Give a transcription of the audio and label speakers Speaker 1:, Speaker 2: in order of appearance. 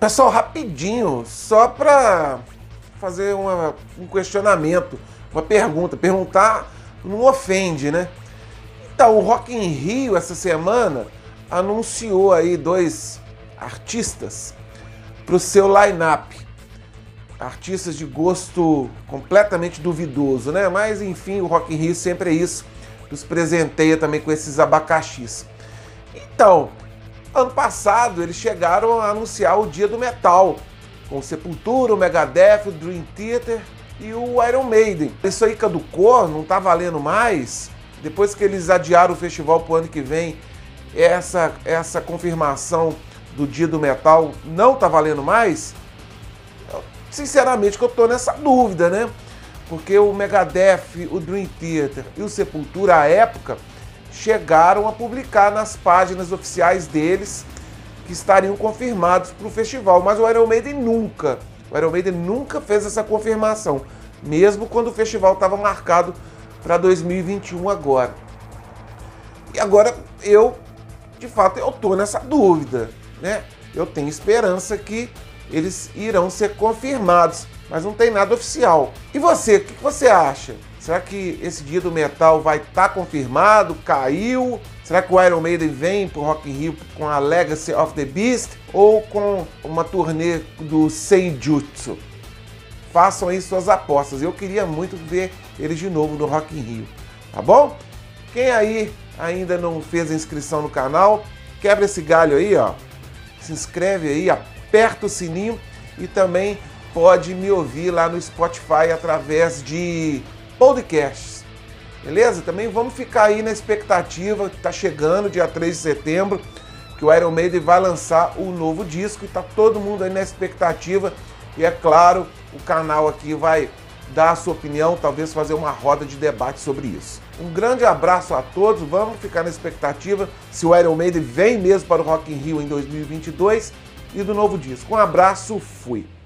Speaker 1: Pessoal, rapidinho, só para fazer uma, um questionamento, uma pergunta. Perguntar não ofende, né? Então, o Rock in Rio essa semana anunciou aí dois artistas para o seu line-up. Artistas de gosto completamente duvidoso, né? Mas enfim, o Rock in Rio sempre é isso. Nos presenteia também com esses abacaxis. Então, ano passado eles chegaram a anunciar o Dia do Metal, com Sepultura, o Megadeth, o Dream Theater e o Iron Maiden. Isso aí caducou, não tá valendo mais. Depois que eles adiaram o festival pro ano que vem, essa, essa confirmação do Dia do Metal não tá valendo mais. Sinceramente, que eu tô nessa dúvida, né? Porque o Megadeth, o Dream Theater e o Sepultura, à época, chegaram a publicar nas páginas oficiais deles que estariam confirmados para o festival, mas o Iron Maiden nunca, o Iron Maiden nunca fez essa confirmação, mesmo quando o festival estava marcado para 2021 agora. E agora eu, de fato, eu tô nessa dúvida, né? Eu tenho esperança que eles irão ser confirmados, mas não tem nada oficial. E você, o que você acha? Será que esse dia do metal vai estar tá confirmado? Caiu? Será que o Iron Maiden vem pro Rock in Rio com a Legacy of the Beast ou com uma turnê do Senjutsu? Façam aí suas apostas. Eu queria muito ver eles de novo no Rock in Rio, tá bom? Quem aí ainda não fez a inscrição no canal, quebra esse galho aí, ó. Se inscreve aí, aperta o sininho e também pode me ouvir lá no Spotify através de podcasts. Beleza? Também vamos ficar aí na expectativa está chegando, dia 3 de setembro, que o Iron Maiden vai lançar o um novo disco e está todo mundo aí na expectativa. E é claro, o canal aqui vai dar a sua opinião, talvez fazer uma roda de debate sobre isso. Um grande abraço a todos, vamos ficar na expectativa se o Iron Maiden vem mesmo para o Rock in Rio em 2022 e do novo disco. Um abraço, fui!